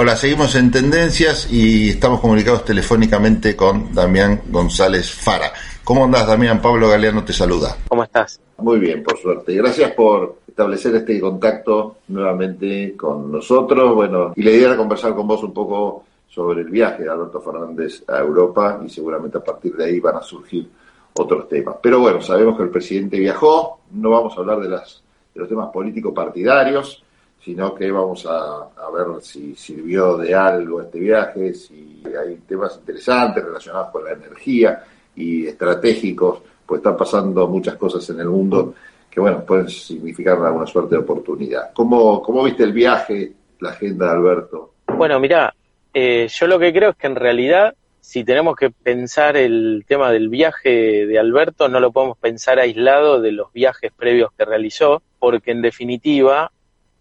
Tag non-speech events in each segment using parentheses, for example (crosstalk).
Hola, seguimos en Tendencias y estamos comunicados telefónicamente con Damián González Fara. ¿Cómo andás, Damián? Pablo Galeano te saluda. ¿Cómo estás? Muy bien, por suerte. Gracias por establecer este contacto nuevamente con nosotros. Bueno, y la idea era conversar con vos un poco sobre el viaje de Alberto Fernández a Europa y seguramente a partir de ahí van a surgir otros temas. Pero bueno, sabemos que el presidente viajó, no vamos a hablar de, las, de los temas políticos partidarios, sino que vamos a, ver si sirvió de algo este viaje, si hay temas interesantes relacionados con la energía y estratégicos, pues están pasando muchas cosas en el mundo que, bueno, pueden significar alguna suerte de oportunidad. ¿Cómo, cómo viste el viaje, la agenda de Alberto? Bueno, mira, eh, yo lo que creo es que en realidad, si tenemos que pensar el tema del viaje de Alberto, no lo podemos pensar aislado de los viajes previos que realizó, porque en definitiva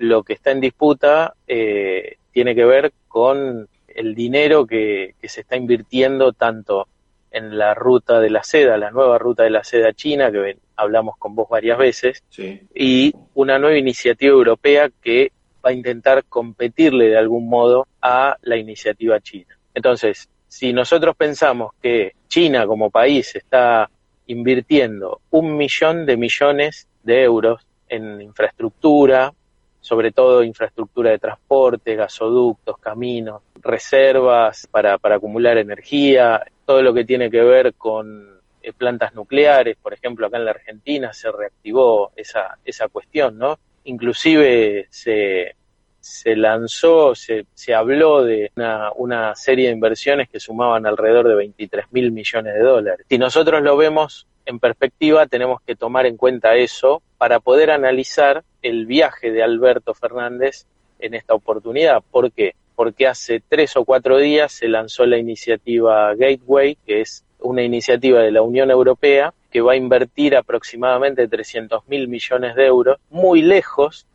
lo que está en disputa eh, tiene que ver con el dinero que, se está invirtiendo tanto en la ruta de la seda, la nueva ruta de la seda china, que hablamos con vos varias veces, y una nueva iniciativa europea que va a intentar competirle de algún modo a la iniciativa china. Entonces, si nosotros pensamos que China como país está invirtiendo un millón de millones de euros en infraestructura, sobre todo infraestructura de transporte, gasoductos, caminos, reservas para, para acumular energía, todo lo que tiene que ver con eh, plantas nucleares, por ejemplo, acá en la Argentina se reactivó esa, esa cuestión, ¿no? Inclusive se, se lanzó, se, se habló de una, una serie de inversiones que sumaban alrededor de 23 mil millones de dólares. Si nosotros lo vemos en perspectiva, tenemos que tomar en cuenta eso para poder analizar el viaje de Alberto Fernández en esta oportunidad. ¿Por qué? Porque hace tres o cuatro días se lanzó la iniciativa Gateway, que es una iniciativa de la Unión Europea que va a invertir aproximadamente 300 mil millones de euros, muy lejos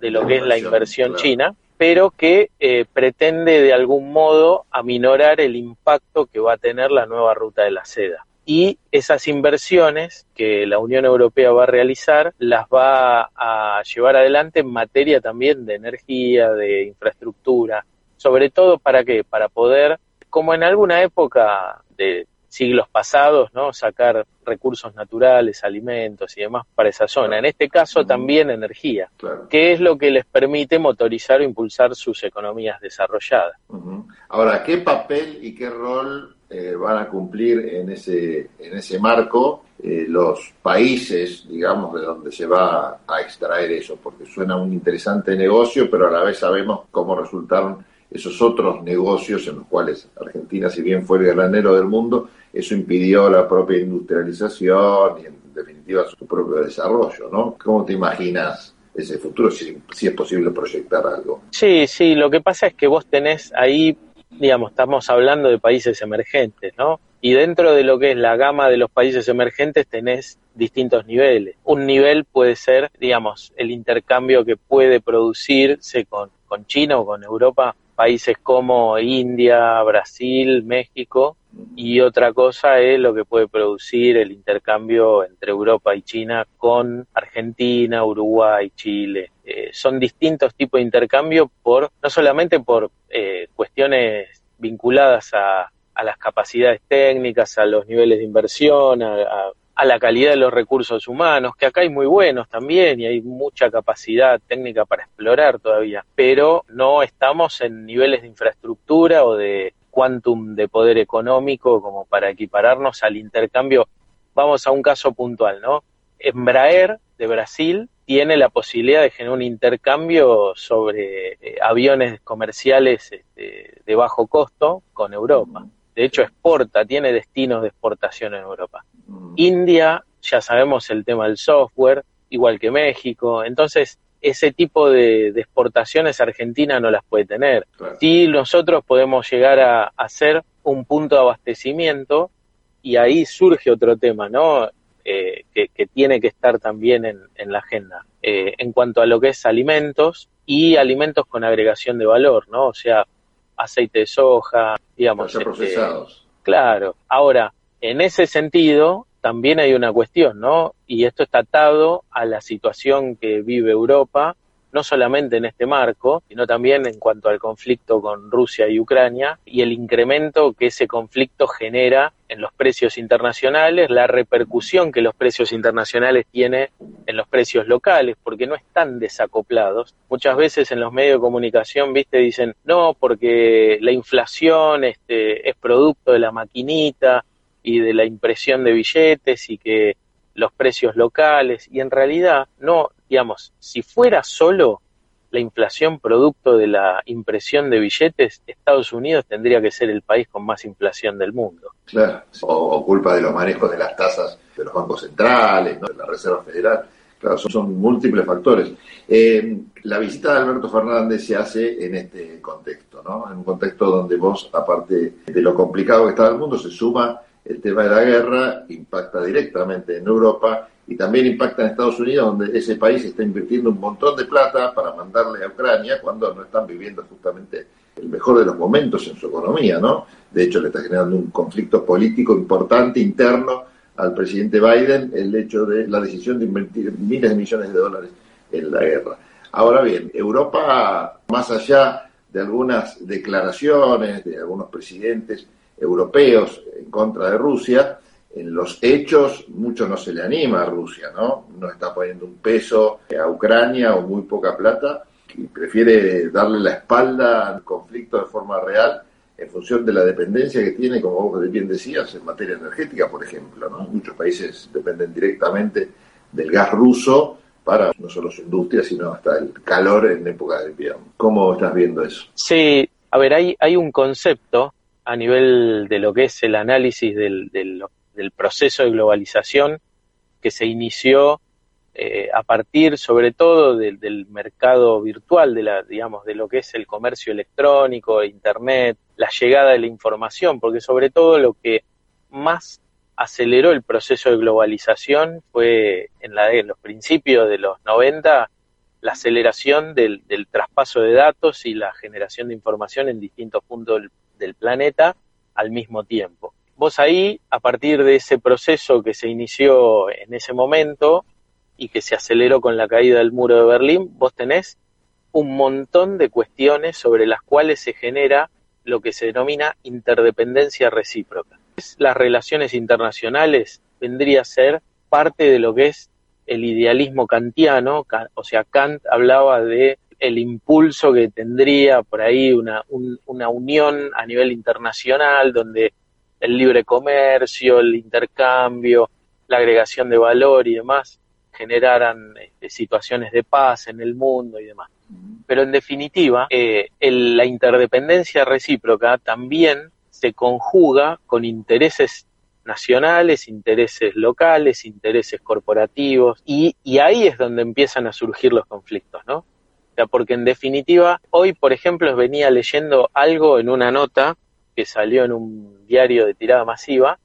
de lo que es la inversión china, pero que eh, pretende de algún modo aminorar el impacto que va a tener la nueva ruta de la seda y esas inversiones que la Unión Europea va a realizar las va a llevar adelante en materia también de energía, de infraestructura, sobre todo para qué, para poder, como en alguna época de siglos pasados, ¿no? sacar recursos naturales, alimentos y demás para esa zona. En este caso también energía, que es lo que les permite motorizar o impulsar sus economías desarrolladas. Ahora, ¿qué papel y qué rol eh, van a cumplir en ese, en ese marco eh, los países, digamos, de donde se va a extraer eso, porque suena un interesante negocio, pero a la vez sabemos cómo resultaron esos otros negocios en los cuales Argentina, si bien fue el granero del mundo, eso impidió la propia industrialización y en definitiva su propio desarrollo, ¿no? ¿Cómo te imaginas ese futuro, si, si es posible proyectar algo? Sí, sí, lo que pasa es que vos tenés ahí digamos, estamos hablando de países emergentes, ¿no? Y dentro de lo que es la gama de los países emergentes tenés distintos niveles. Un nivel puede ser, digamos, el intercambio que puede producirse con, con China o con Europa, países como India, Brasil, México, y otra cosa es lo que puede producir el intercambio entre Europa y China con Argentina, Uruguay, Chile. Eh, son distintos tipos de intercambio por no solamente por eh, cuestiones vinculadas a, las capacidades técnicas, a los niveles de inversión, a, a, la calidad de los recursos humanos, que acá hay muy buenos también y hay mucha capacidad técnica para explorar todavía, pero no estamos en niveles de infraestructura o de quantum de poder económico como para equipararnos al intercambio. Vamos a un caso puntual, ¿no? Embraer de Brasil tiene la posibilidad de generar un intercambio sobre eh, aviones comerciales este, de bajo costo con Europa. De hecho, exporta, tiene destinos de exportación en Europa. India, ya sabemos el tema del software, igual que México. Entonces, ese tipo de, exportaciones Argentina no las puede tener. Si nosotros podemos llegar a, hacer un punto de abastecimiento y ahí surge otro tema, ¿no? Eh, que, tiene que estar también en, la agenda. Eh, en cuanto a lo que es alimentos y alimentos con agregación de valor, ¿no? O sea, aceite de soja, digamos. Este, procesados. Claro. Ahora, en ese sentido, también hay una cuestión, ¿no? Y esto está atado a la situación que vive Europa no solamente en este marco, sino también en cuanto al conflicto con Rusia y Ucrania y el incremento que ese conflicto genera en los precios internacionales, la repercusión que los precios internacionales tiene en los precios locales, porque no están desacoplados. Muchas veces en los medios de comunicación, viste, dicen, no, porque la inflación este, es producto de la maquinita y de la impresión de billetes y que los precios locales, y en realidad no, digamos, si fuera solo la inflación producto de la impresión de billetes, Estados Unidos tendría que ser el país con más inflación del mundo. Claro, o, culpa de los manejos de las tasas de los bancos centrales, de la Reserva Federal. Claro, son, múltiples factores. Eh, la visita de Alberto Fernández se hace en este contexto, ¿no? En un contexto donde vos, aparte de lo complicado que está el mundo, se suma el tema de la guerra, impacta directamente en Europa y también impacta en Estados Unidos, donde ese país está invirtiendo un montón de plata para mandarle a Ucrania cuando no están viviendo justamente el mejor de los momentos en su economía, ¿no? De hecho, le está generando un conflicto político importante interno al presidente Biden el hecho de la decisión de invertir miles de millones de dólares en la guerra. Ahora bien, Europa, más allá de algunas declaraciones de algunos presidentes europeos en contra de Rusia, en los hechos mucho no se le anima a Rusia, ¿no? No está poniendo un peso a Ucrania o muy poca plata y prefiere darle la espalda al conflicto de forma real en función de la dependencia que tiene, como vos bien decías, en materia energética, por ejemplo, ¿no? Muchos países dependen directamente del gas ruso para no solo su industria, sino hasta el calor en época de invierno. ¿Cómo estás viendo eso? Sí, a ver, hay, hay un concepto a nivel de lo que es el análisis del, del, del proceso de globalización que se inició eh, a partir sobre todo del mercado virtual, de la, digamos, de lo que es el comercio electrónico, internet, la llegada de la información, porque sobre todo lo que más aceleró el proceso de globalización fue en, la, en los principios de los 90 la aceleración del, traspaso de datos y la generación de información en distintos puntos del planeta al mismo tiempo. Vos ahí, a partir de ese proceso que se inició en ese momento y que se aceleró con la caída del muro de Berlín, vos tenés un montón de cuestiones sobre las cuales se genera lo que se denomina interdependencia recíproca. Las relaciones internacionales vendría a ser parte de lo que es el idealismo kantiano, o sea, Kant hablaba de el impulso que tendría por ahí una, una unión a nivel internacional donde el libre comercio, el intercambio, la agregación de valor y demás generaran este, situaciones de paz en el mundo y demás. Pero en definitiva, eh, la interdependencia recíproca también se conjuga con intereses nacionales, intereses locales, intereses corporativos, y, y, ahí es donde empiezan a surgir los conflictos, ¿no? Porque en definitiva, hoy, por ejemplo, venía leyendo algo en una nota que salió en un diario de tirada masiva,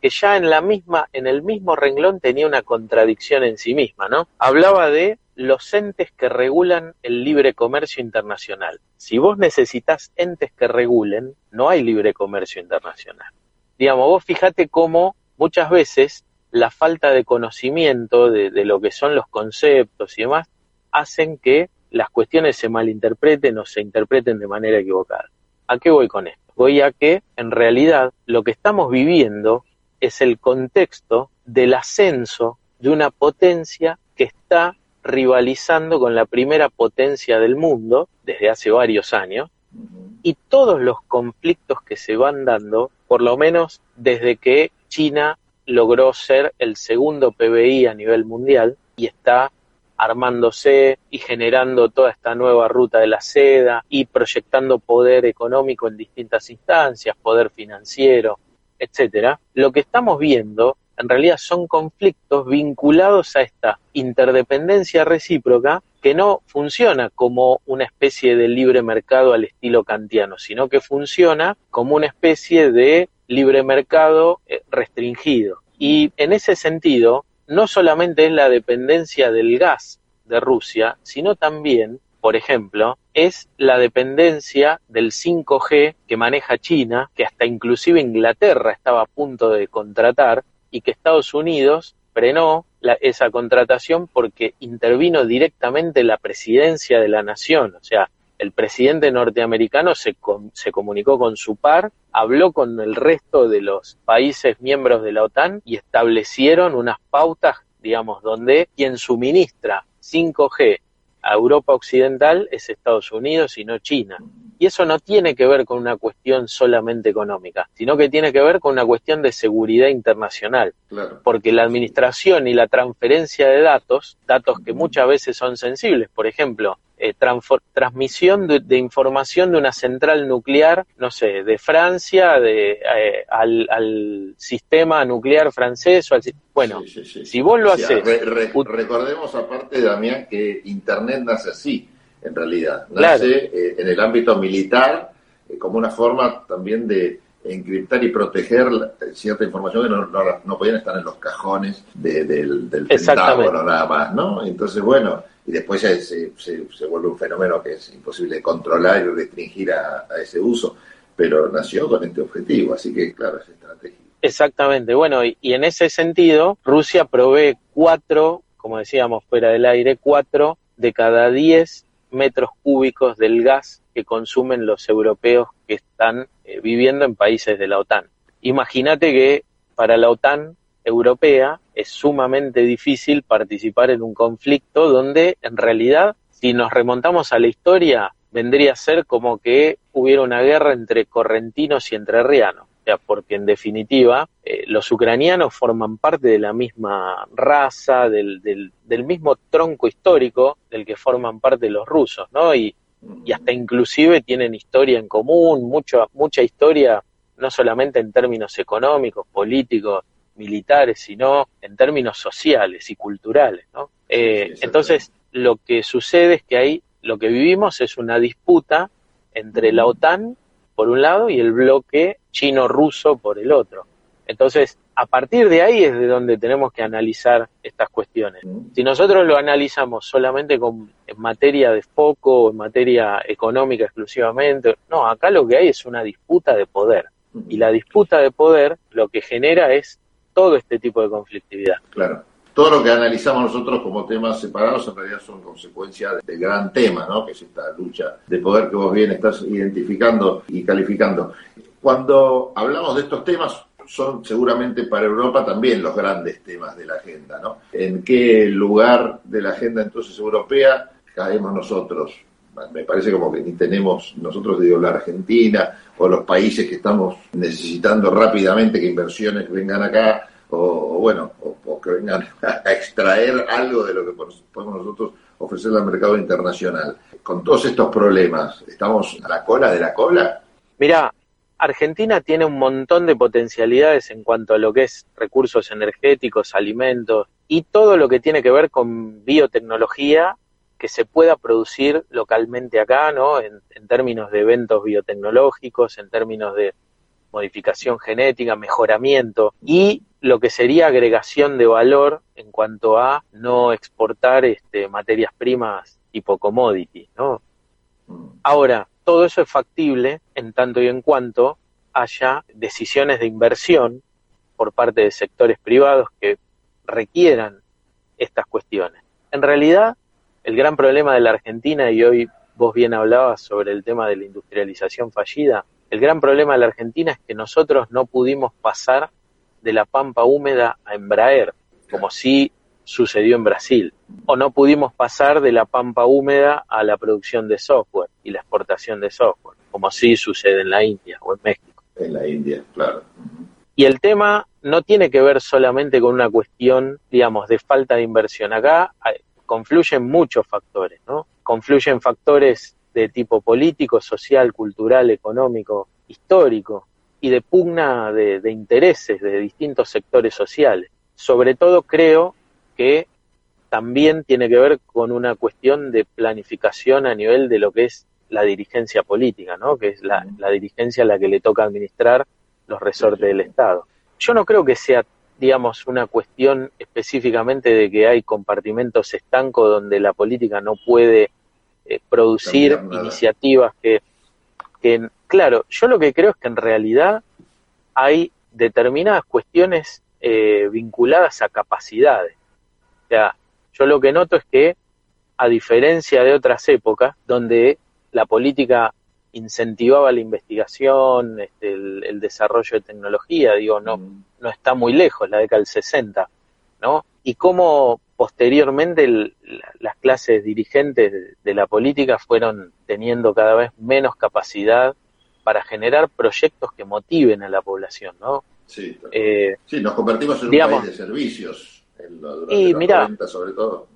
que ya en la misma, en el mismo renglón tenía una contradicción en sí misma, ¿no? Hablaba de los entes que regulan el libre comercio internacional. Si vos necesitas entes que regulen, no hay libre comercio internacional. Digamos, vos fíjate cómo muchas veces la falta de conocimiento de, de lo que son los conceptos y demás hacen que las cuestiones se malinterpreten o se interpreten de manera equivocada. ¿A qué voy con esto? voy a que en realidad lo que estamos viviendo es el contexto del ascenso de una potencia que está rivalizando con la primera potencia del mundo desde hace varios años y todos los conflictos que se van dando, por lo menos desde que China logró ser el segundo PBI a nivel mundial y está armándose y generando toda esta nueva ruta de la seda y proyectando poder económico en distintas instancias, poder financiero, etcétera, lo que estamos viendo en realidad son conflictos vinculados a esta interdependencia recíproca que no funciona como una especie de libre mercado al estilo kantiano, sino que funciona como una especie de libre mercado eh, restringido. Y en ese sentido, no solamente es la dependencia del gas de Rusia, sino también, por ejemplo, es la dependencia del 5G que maneja China, que hasta inclusive Inglaterra estaba a punto de contratar y que Estados Unidos frenó esa contratación porque intervino directamente la presidencia de la nación, o sea, el presidente norteamericano se, se comunicó con su par, habló con el resto de los países miembros de la OTAN y establecieron unas pautas, digamos, donde quien suministra 5G a Europa Occidental es Estados Unidos y no China. Y eso no tiene que ver con una cuestión solamente económica, sino que tiene que ver con una cuestión de seguridad internacional. Porque la administración y la transferencia de datos, datos que muchas veces son sensibles, por ejemplo, eh, transmisión de, información de una central nuclear, no sé, de Francia de, eh, al, sistema nuclear francés o al bueno, si vos lo haces... recordemos aparte, Damián, que Internet nace así en realidad. Nace eh, en el ámbito militar eh, como una forma también de encriptar y proteger cierta información que no, no, podían estar en los cajones del, del Pentágono nada más, ¿no? Entonces, bueno, y después se, se, se, vuelve un fenómeno que es imposible controlar y restringir a, ese uso, pero nació con este objetivo, así que claro, es estratégico. Exactamente, bueno, y, y en ese sentido, Rusia provee cuatro, como decíamos fuera del aire, cuatro de cada diez metros cúbicos del gas que consumen los europeos que están eh, viviendo en países de la OTAN. Imagínate que para la OTAN europea es sumamente difícil participar en un conflicto donde en realidad, si nos remontamos a la historia, vendría a ser como que hubiera una guerra entre correntinos y entrerrianos porque en definitiva eh, los ucranianos forman parte de la misma raza, del, del, mismo tronco histórico del que forman parte los rusos, ¿no? Y, y hasta inclusive tienen historia en común, mucho, mucha historia, no solamente en términos económicos, políticos, militares, sino en términos sociales y culturales, ¿no? Eh, entonces, lo que sucede es que ahí lo que vivimos es una disputa entre la OTAN por un lado y el bloque chino-ruso por el otro. Entonces, a partir de ahí es de donde tenemos que analizar estas cuestiones. Si nosotros lo analizamos solamente con, en materia de foco, en materia económica exclusivamente, no, acá lo que hay es una disputa de poder. Y la disputa de poder lo que genera es todo este tipo de conflictividad. Claro todo lo que analizamos nosotros como temas separados en realidad son consecuencia del gran tema, ¿no? que es esta lucha de poder que vos bien estás identificando y calificando. Cuando hablamos de estos temas, son seguramente para Europa también los grandes temas de la agenda. ¿no? ¿En qué lugar de la agenda entonces europea caemos nosotros? Me parece como que ni tenemos nosotros, digo, la Argentina o los países que estamos necesitando rápidamente que inversiones vengan acá, o, bueno, o, que vengan (laughs) a extraer algo de lo que podemos nosotros ofrecer al mercado internacional. Con todos estos problemas, ¿estamos a la cola de la cola? Mira, Argentina tiene un montón de potencialidades en cuanto a lo que es recursos energéticos, alimentos y todo lo que tiene que ver con biotecnología que se pueda producir localmente acá, ¿no? En, en términos de eventos biotecnológicos, en términos de modificación genética, mejoramiento y lo que sería agregación de valor en cuanto a no exportar este, materias primas tipo commodity, ¿no? Ahora, todo eso es factible en tanto y en cuanto haya decisiones de inversión por parte de sectores privados que requieran estas cuestiones. En realidad, el gran problema de la Argentina, y hoy vos bien hablabas sobre el tema de la industrialización fallida, el gran problema de la Argentina es que nosotros no pudimos pasar de la pampa húmeda a Embraer, como sí sucedió en Brasil. O no pudimos pasar de la pampa húmeda a la producción de software y la exportación de software, como sí sucede en la India o en México. En la India, claro. Y el tema no tiene que ver solamente con una cuestión, digamos, de falta de inversión. Acá confluyen muchos factores, ¿no? Confluyen factores de tipo político, social, cultural, económico, histórico, y de pugna de, intereses de distintos sectores sociales. Sobre todo creo que también tiene que ver con una cuestión de planificación a nivel de lo que es la dirigencia política, ¿no? que es la, dirigencia a la que le toca administrar los resortes del Estado. Yo no creo que sea, digamos, una cuestión específicamente de que hay compartimentos estancos donde la política no puede eh, producir iniciativas que, que Claro, yo lo que creo es que en realidad hay determinadas cuestiones eh, vinculadas a capacidades. sea, yo lo que noto es que, a diferencia de otras épocas, donde la política incentivaba la investigación, este, el, desarrollo de tecnología, digo, no, mm. no está muy lejos, la década del 60, ¿no? Y cómo posteriormente las clases dirigentes de, la política fueron teniendo cada vez menos capacidad para generar proyectos que motiven a la población, ¿no? Sí, eh, sí nos convertimos en un país de servicios, y mira, sobre todo.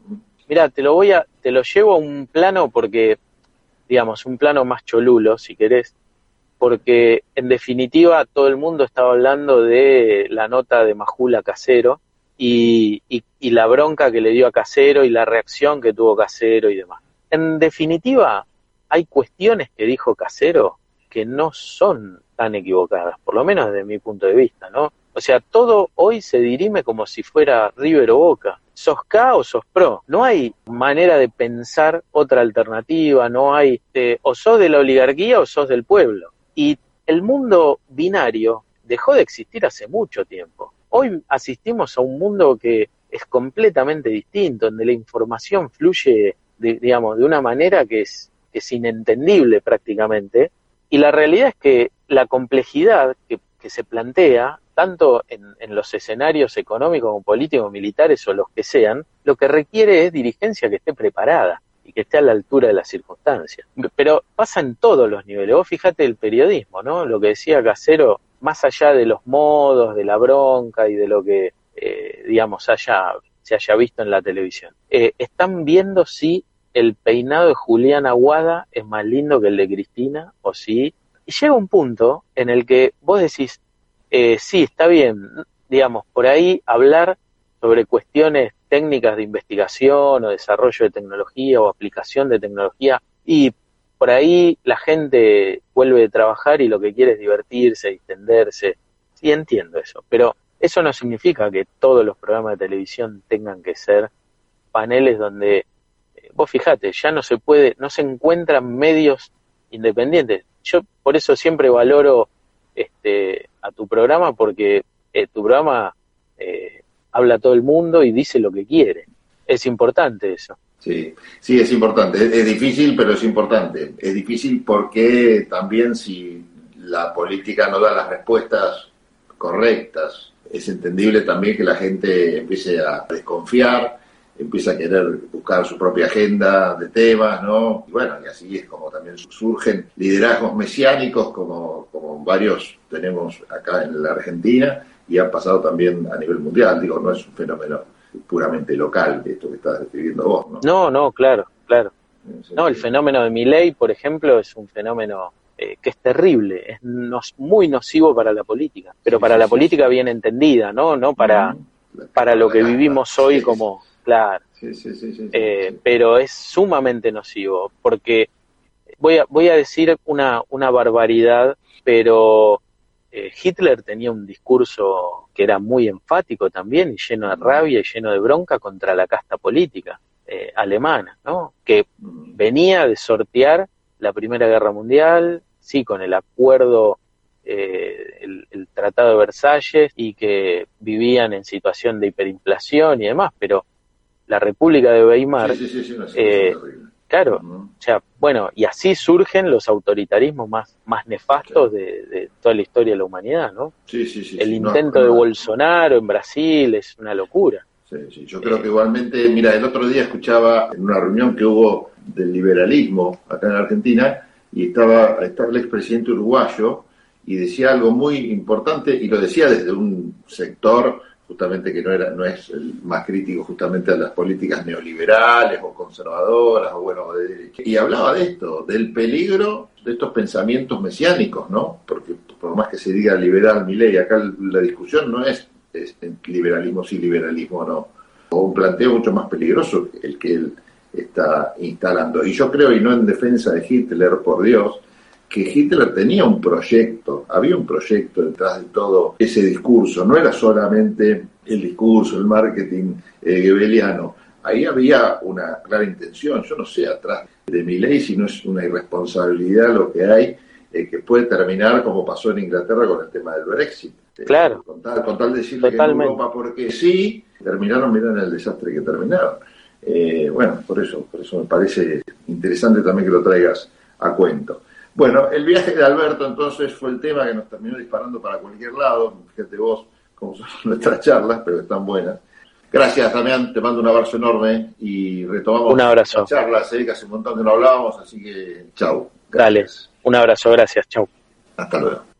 Mira, te lo voy a, te lo llevo a un plano porque digamos, un plano más cholulo, si querés, porque en definitiva todo el mundo estaba hablando de la nota de Majula Casero y, y, la bronca que le dio a Casero y la reacción que tuvo Casero y demás. En definitiva, hay cuestiones que dijo Casero que no son tan equivocadas, por lo menos desde mi punto de vista, ¿no? O sea, todo hoy se dirime como si fuera River o Boca sos K o sos pro. No hay manera de pensar otra alternativa, no hay eh, o sos de la oligarquía o sos del pueblo. Y el mundo binario dejó de existir hace mucho tiempo. Hoy asistimos a un mundo que es completamente distinto, donde la información fluye, de, digamos, de una manera que es, que es inentendible prácticamente. Y la realidad es que la complejidad que, que se plantea tanto en, los escenarios económicos como políticos, militares o los que sean, lo que requiere es dirigencia que esté preparada y que esté a la altura de las circunstancias. Pero pasa en todos los niveles. Vos fíjate el periodismo, ¿no? Lo que decía Casero, más allá de los modos, de la bronca y de lo que, eh, digamos, haya, se haya visto en la televisión. Eh, están viendo si el peinado de Julián Aguada es más lindo que el de Cristina o si... Y llega un punto en el que vos decís, eh, sí, está bien, digamos, por ahí hablar sobre cuestiones técnicas de investigación o desarrollo de tecnología o aplicación de tecnología y por ahí la gente vuelve de trabajar y lo que quiere es divertirse, extenderse. Sí, entiendo eso, pero eso no significa que todos los programas de televisión tengan que ser paneles donde, eh, vos fijate, ya no se puede, no se encuentran medios independientes. Yo por eso siempre valoro este, a tu programa porque eh, tu programa eh, habla a todo el mundo y dice lo que quiere. Es importante eso. Sí, sí, es importante. Es, difícil, pero es importante. Es difícil porque también si la política no da las respuestas correctas, es entendible también que la gente empiece a desconfiar, empieza a querer buscar su propia agenda de temas, ¿no? Y bueno, y así es como también surgen liderazgos mesiánicos, como, como varios tenemos acá en la Argentina, y ha pasado también a nivel mundial, digo, no es un fenómeno puramente local, esto que estás describiendo vos, ¿no? No, no, claro, claro. No, el fenómeno de Miley, por ejemplo, es un fenómeno eh, que es terrible, es muy nocivo para la política, pero para la política bien entendida, ¿no? No para, para lo que vivimos hoy como, Claro. Eh, pero es sumamente nocivo, porque voy a, voy a decir una, una barbaridad, pero eh, Hitler tenía un discurso que era muy enfático también y lleno de rabia y lleno de bronca contra la casta política eh, alemana, ¿no? Que venía de sortear la Primera Guerra Mundial, sí, con el acuerdo el, el, Tratado de Versalles y que vivían en situación de hiperinflación y demás, pero la República de Weimar. Eh, claro, o sea, bueno, y así surgen los autoritarismos más, más nefastos de, toda la historia de la humanidad, ¿no? Sí, sí, sí. El intento de Bolsonaro en Brasil es una locura. Sí, sí, yo creo que igualmente, mira, el otro día escuchaba en una reunión que hubo del liberalismo acá en Argentina y estaba, estaba el expresidente uruguayo y decía algo muy importante y lo decía desde un sector justamente que no era no es más crítico justamente a las políticas neoliberales o conservadoras o bueno de y hablaba de esto del peligro de estos pensamientos mesiánicos no porque por más que se diga liberal mi ley acá la discusión no es, es liberalismo sí liberalismo no. O un planteo mucho más peligroso el que él está instalando. Y yo creo y no en defensa de Hitler por Dios que Hitler tenía un proyecto, había un proyecto detrás de todo ese discurso, no era solamente el discurso, el marketing eh, ahí había una clara intención, yo no sé atrás de mi ley si no es una irresponsabilidad lo que hay, eh, que puede terminar como pasó en Inglaterra con el tema del Brexit. Eh, claro. con, tal, de decirle que en Europa porque sí, terminaron, miren el desastre que terminaron. Eh, bueno, por eso, por eso me parece interesante también que lo traigas a cuento. Bueno, el viaje de Alberto entonces fue el tema que nos terminó disparando para cualquier lado. Fíjate vos cómo son (laughs) nuestras charlas, pero están buenas. Gracias, Damián. Te mando un abrazo enorme y retomamos un abrazo. las charlas, ¿eh? que hace un montón que no hablábamos, así que chau. Dale, un abrazo, gracias, chau. Hasta luego.